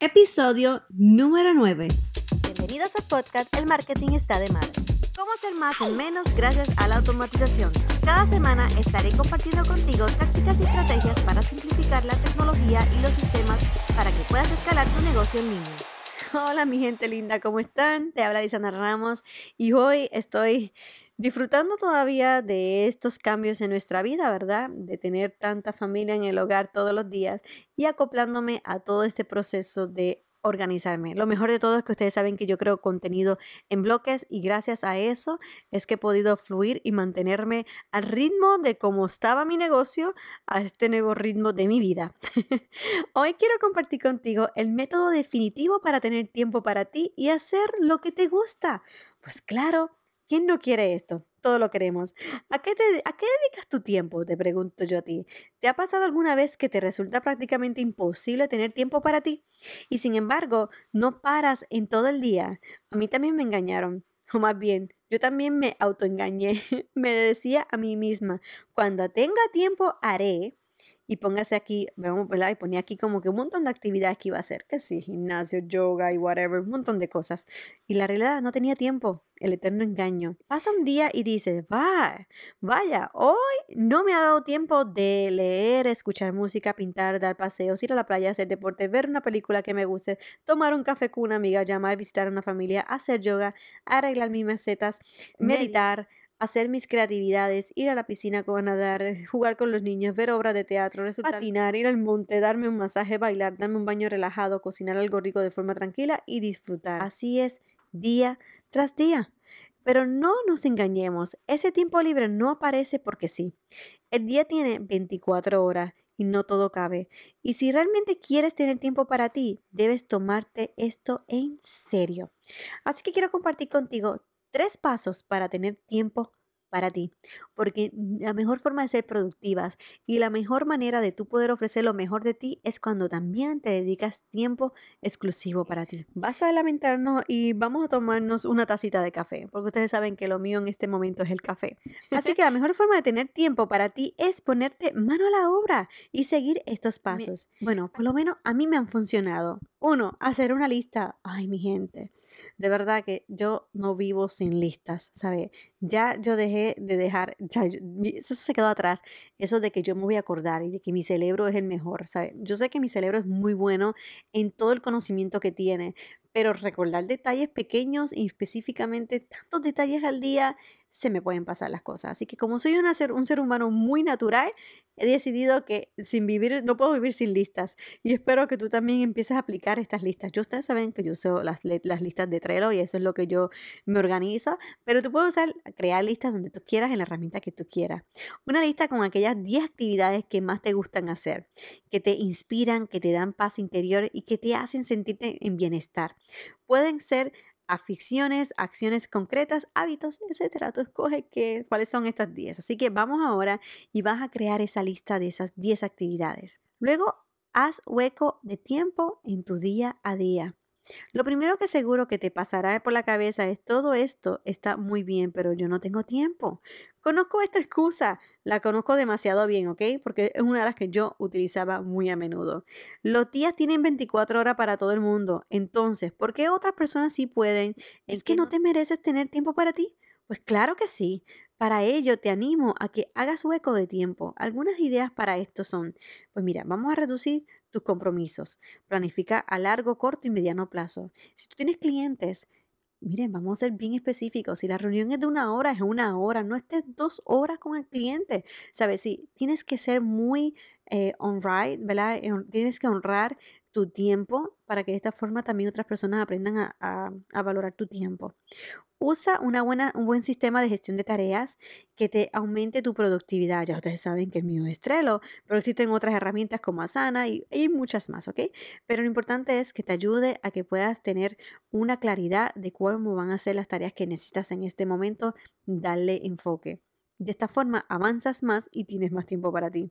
episodio número 9. Bienvenidos al podcast El Marketing está de madre. ¿Cómo hacer más en menos gracias a la automatización? Cada semana estaré compartiendo contigo tácticas y estrategias para simplificar la tecnología y los sistemas para que puedas escalar tu negocio en línea. Hola mi gente linda, ¿cómo están? Te habla Lisandra Ramos y hoy estoy disfrutando todavía de estos cambios en nuestra vida, ¿verdad? De tener tanta familia en el hogar todos los días y acoplándome a todo este proceso de organizarme. Lo mejor de todo es que ustedes saben que yo creo contenido en bloques y gracias a eso es que he podido fluir y mantenerme al ritmo de cómo estaba mi negocio a este nuevo ritmo de mi vida. Hoy quiero compartir contigo el método definitivo para tener tiempo para ti y hacer lo que te gusta. Pues claro, ¿Quién no quiere esto? Todo lo queremos. ¿A qué, te, ¿A qué dedicas tu tiempo? Te pregunto yo a ti. ¿Te ha pasado alguna vez que te resulta prácticamente imposible tener tiempo para ti? Y sin embargo, no paras en todo el día. A mí también me engañaron. O más bien, yo también me autoengañé. me decía a mí misma, cuando tenga tiempo haré, y póngase aquí, vamos, ¿verdad? Y ponía aquí como que un montón de actividades que iba a hacer, que sí, gimnasio, yoga y whatever, un montón de cosas. Y la realidad no tenía tiempo, el eterno engaño. Pasa un día y dices, va, vaya, hoy no me ha dado tiempo de leer, escuchar música, pintar, dar paseos, ir a la playa, hacer deporte, ver una película que me guste, tomar un café con una amiga, llamar, visitar a una familia, hacer yoga, arreglar mis macetas, meditar hacer mis creatividades, ir a la piscina con nadar, jugar con los niños, ver obras de teatro, patinar, ir al monte, darme un masaje, bailar, darme un baño relajado, cocinar algo rico de forma tranquila y disfrutar. Así es, día tras día. Pero no nos engañemos, ese tiempo libre no aparece porque sí. El día tiene 24 horas y no todo cabe. Y si realmente quieres tener tiempo para ti, debes tomarte esto en serio. Así que quiero compartir contigo tres pasos para tener tiempo para ti, porque la mejor forma de ser productivas y la mejor manera de tú poder ofrecer lo mejor de ti es cuando también te dedicas tiempo exclusivo para ti. Basta de lamentarnos y vamos a tomarnos una tacita de café, porque ustedes saben que lo mío en este momento es el café. Así que la mejor forma de tener tiempo para ti es ponerte mano a la obra y seguir estos pasos. Bueno, por lo menos a mí me han funcionado. Uno, hacer una lista. Ay, mi gente de verdad que yo no vivo sin listas, ¿sabes? Ya yo dejé de dejar, ya, eso se quedó atrás, eso de que yo me voy a acordar y de que mi cerebro es el mejor, ¿sabes? Yo sé que mi cerebro es muy bueno en todo el conocimiento que tiene, pero recordar detalles pequeños y específicamente tantos detalles al día, se me pueden pasar las cosas. Así que como soy una ser, un ser humano muy natural, he decidido que sin vivir, no puedo vivir sin listas. Y espero que tú también empieces a aplicar estas listas. Yo, ustedes saben que yo uso las, las listas de Trello y eso es lo que yo me organizo, pero tú puedes usar, crear listas donde tú quieras en la herramienta que tú quieras. Una lista con aquellas 10 actividades que más te gustan hacer, que te inspiran, que te dan paz interior y que te hacen sentirte en bienestar. Pueden ser aficiones, acciones concretas, hábitos, etcétera. Tú escoges qué, cuáles son estas 10. Así que vamos ahora y vas a crear esa lista de esas 10 actividades. Luego, haz hueco de tiempo en tu día a día. Lo primero que seguro que te pasará por la cabeza es todo esto está muy bien, pero yo no tengo tiempo. Conozco esta excusa, la conozco demasiado bien, ¿ok? Porque es una de las que yo utilizaba muy a menudo. Los días tienen 24 horas para todo el mundo, entonces, ¿por qué otras personas sí pueden? ¿Es que no te mereces tener tiempo para ti? Pues claro que sí. Para ello te animo a que hagas hueco de tiempo. Algunas ideas para esto son, pues mira, vamos a reducir tus compromisos. Planifica a largo, corto y mediano plazo. Si tú tienes clientes, miren, vamos a ser bien específicos. Si la reunión es de una hora, es una hora. No estés dos horas con el cliente. ¿Sabes? Si tienes que ser muy eh, on right, ¿verdad? Tienes que honrar tu tiempo para que de esta forma también otras personas aprendan a, a valorar tu tiempo. Usa una buena, un buen sistema de gestión de tareas que te aumente tu productividad. Ya ustedes saben que el mío es Trello, pero existen otras herramientas como Asana y, y muchas más, ¿ok? Pero lo importante es que te ayude a que puedas tener una claridad de cómo van a ser las tareas que necesitas en este momento, darle enfoque. De esta forma avanzas más y tienes más tiempo para ti.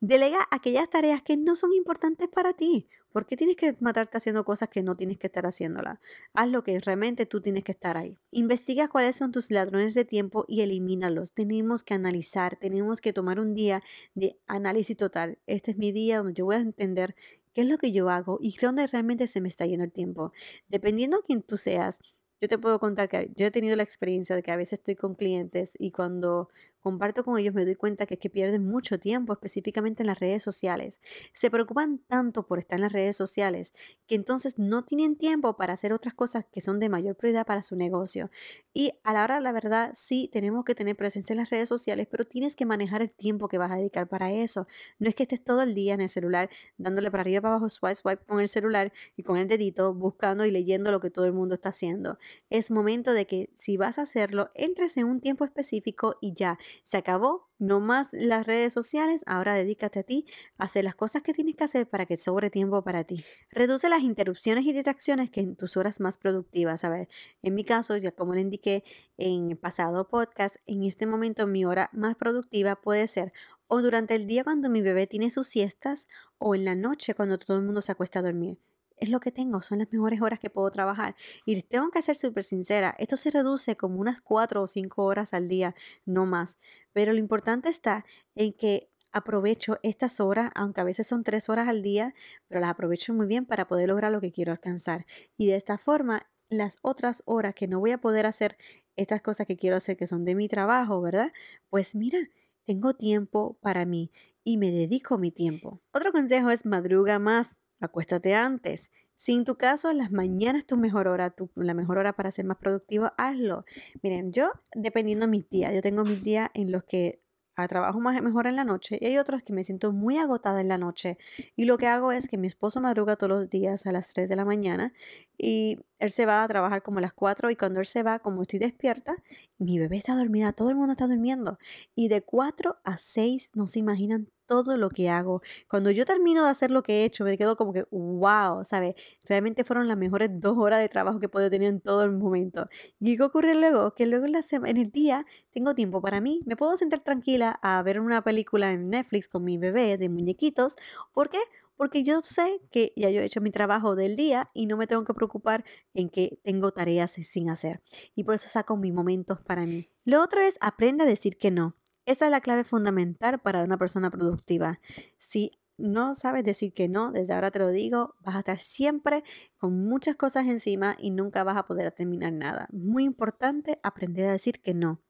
Delega aquellas tareas que no son importantes para ti. ¿Por qué tienes que matarte haciendo cosas que no tienes que estar haciéndolas? Haz lo que realmente tú tienes que estar ahí. Investiga cuáles son tus ladrones de tiempo y elimínalos. Tenemos que analizar, tenemos que tomar un día de análisis total. Este es mi día donde yo voy a entender qué es lo que yo hago y dónde realmente se me está yendo el tiempo. Dependiendo de quién tú seas, yo te puedo contar que yo he tenido la experiencia de que a veces estoy con clientes y cuando comparto con ellos me doy cuenta que es que pierden mucho tiempo específicamente en las redes sociales. Se preocupan tanto por estar en las redes sociales que entonces no tienen tiempo para hacer otras cosas que son de mayor prioridad para su negocio. Y a la hora, la verdad, sí tenemos que tener presencia en las redes sociales, pero tienes que manejar el tiempo que vas a dedicar para eso. No es que estés todo el día en el celular dándole para arriba, para abajo, swipe, swipe con el celular y con el dedito buscando y leyendo lo que todo el mundo está haciendo. Es momento de que si vas a hacerlo, entres en un tiempo específico y ya se acabó, no más las redes sociales, ahora dedícate a ti, a hacer las cosas que tienes que hacer para que sobre tiempo para ti. Reduce las interrupciones y distracciones que en tus horas más productivas, a ver, en mi caso, ya como le indiqué en el pasado podcast, en este momento mi hora más productiva puede ser o durante el día cuando mi bebé tiene sus siestas o en la noche cuando todo el mundo se acuesta a dormir es lo que tengo, son las mejores horas que puedo trabajar. Y tengo que ser súper sincera, esto se reduce como unas cuatro o cinco horas al día, no más. Pero lo importante está en que aprovecho estas horas, aunque a veces son tres horas al día, pero las aprovecho muy bien para poder lograr lo que quiero alcanzar. Y de esta forma, las otras horas que no voy a poder hacer estas cosas que quiero hacer, que son de mi trabajo, ¿verdad? Pues mira, tengo tiempo para mí y me dedico mi tiempo. Otro consejo es madruga más acuéstate antes. Si en tu caso las mañanas es tu mejor hora, tu, la mejor hora para ser más productivo, hazlo. Miren, yo dependiendo de mis días, yo tengo mis días en los que a trabajo más, mejor en la noche y hay otros que me siento muy agotada en la noche. Y lo que hago es que mi esposo madruga todos los días a las 3 de la mañana y él se va a trabajar como a las 4 y cuando él se va, como estoy despierta, mi bebé está dormida, todo el mundo está durmiendo. Y de 4 a 6 no se imaginan todo lo que hago. Cuando yo termino de hacer lo que he hecho, me quedo como que, wow, ¿sabes? Realmente fueron las mejores dos horas de trabajo que puedo tener en todo el momento. ¿Y qué ocurre luego? Que luego en, la en el día tengo tiempo para mí. Me puedo sentar tranquila a ver una película en Netflix con mi bebé de muñequitos. ¿Por qué? Porque yo sé que ya yo he hecho mi trabajo del día y no me tengo que preocupar en que tengo tareas sin hacer. Y por eso saco mis momentos para mí. Lo otro es aprende a decir que no. Esa es la clave fundamental para una persona productiva. Si no sabes decir que no, desde ahora te lo digo, vas a estar siempre con muchas cosas encima y nunca vas a poder terminar nada. Muy importante aprender a decir que no.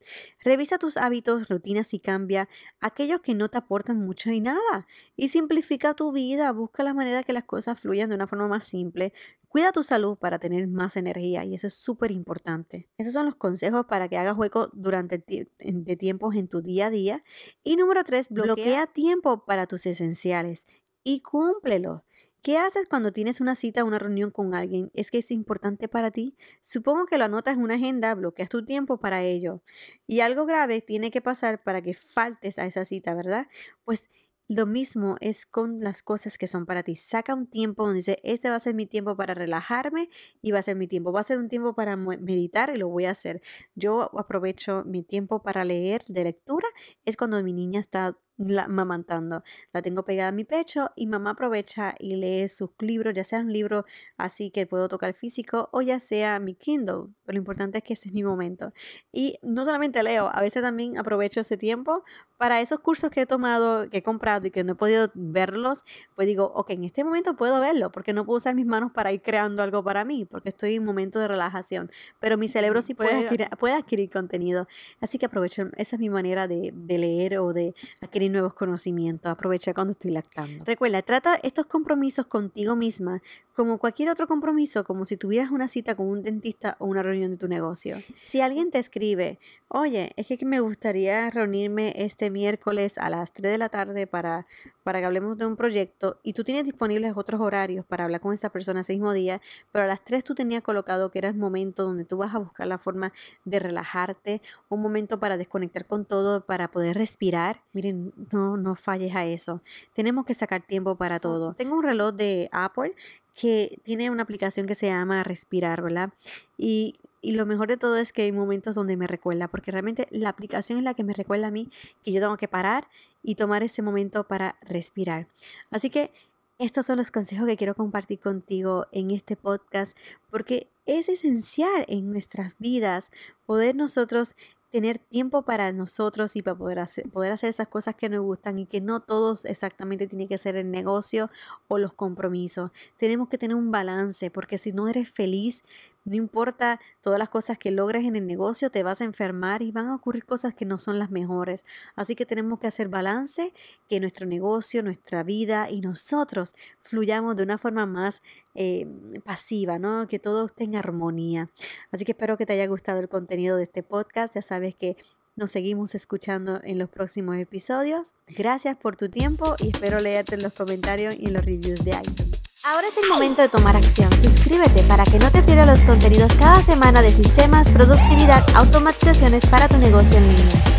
Revisa tus hábitos, rutinas y cambia aquellos que no te aportan mucho ni nada. Y simplifica tu vida, busca la manera que las cosas fluyan de una forma más simple. Cuida tu salud para tener más energía y eso es súper importante. Esos son los consejos para que hagas hueco durante de tiempos en tu día a día. Y número tres, bloquea tiempo para tus esenciales y cúmplelo. ¿Qué haces cuando tienes una cita o una reunión con alguien? ¿Es que es importante para ti? Supongo que lo anotas en una agenda, bloqueas tu tiempo para ello. Y algo grave tiene que pasar para que faltes a esa cita, ¿verdad? Pues lo mismo es con las cosas que son para ti. Saca un tiempo donde dice, este va a ser mi tiempo para relajarme y va a ser mi tiempo. Va a ser un tiempo para meditar y lo voy a hacer. Yo aprovecho mi tiempo para leer de lectura. Es cuando mi niña está la, mamantando. La tengo pegada a mi pecho y mamá aprovecha y lee sus libros, ya sea un libro así que puedo tocar físico o ya sea mi Kindle. Pero lo importante es que ese es mi momento. Y no solamente leo, a veces también aprovecho ese tiempo para esos cursos que he tomado, que he comprado y que no he podido verlos, pues digo, ok, en este momento puedo verlo porque no puedo usar mis manos para ir creando algo para mí, porque estoy en un momento de relajación. Pero mi cerebro sí puede adquirir, puede adquirir contenido. Así que aprovecho, esa es mi manera de, de leer o de adquirir nuevos conocimientos. Aprovecha cuando estoy lactando. Recuerda, trata estos compromisos contigo misma como cualquier otro compromiso, como si tuvieras una cita con un dentista o una reunión de tu negocio. Si alguien te escribe, oye, es que me gustaría reunirme este miércoles a las 3 de la tarde para, para que hablemos de un proyecto y tú tienes disponibles otros horarios para hablar con esa persona ese mismo día, pero a las 3 tú tenías colocado que era el momento donde tú vas a buscar la forma de relajarte, un momento para desconectar con todo, para poder respirar. Miren, no, no falles a eso. Tenemos que sacar tiempo para todo. Tengo un reloj de Apple que tiene una aplicación que se llama Respirar, ¿verdad? Y, y, lo mejor de todo es que hay momentos donde me recuerda, porque realmente la aplicación es la que me recuerda a mí que yo tengo que parar y tomar ese momento para respirar. Así que estos son los consejos que quiero compartir contigo en este podcast, porque es esencial en nuestras vidas poder nosotros tener tiempo para nosotros y para poder hacer, poder hacer esas cosas que nos gustan y que no todos exactamente tiene que ser el negocio o los compromisos. Tenemos que tener un balance porque si no eres feliz, no importa todas las cosas que logres en el negocio, te vas a enfermar y van a ocurrir cosas que no son las mejores. Así que tenemos que hacer balance, que nuestro negocio, nuestra vida y nosotros fluyamos de una forma más eh, pasiva, ¿no? Que todo esté en armonía. Así que espero que te haya gustado el contenido de este podcast. Ya sabes que nos seguimos escuchando en los próximos episodios. Gracias por tu tiempo y espero leerte en los comentarios y en los reviews de iTunes. Ahora es el momento de tomar acción. Suscríbete para que no te pierdas los contenidos cada semana de sistemas, productividad, automatizaciones para tu negocio en línea.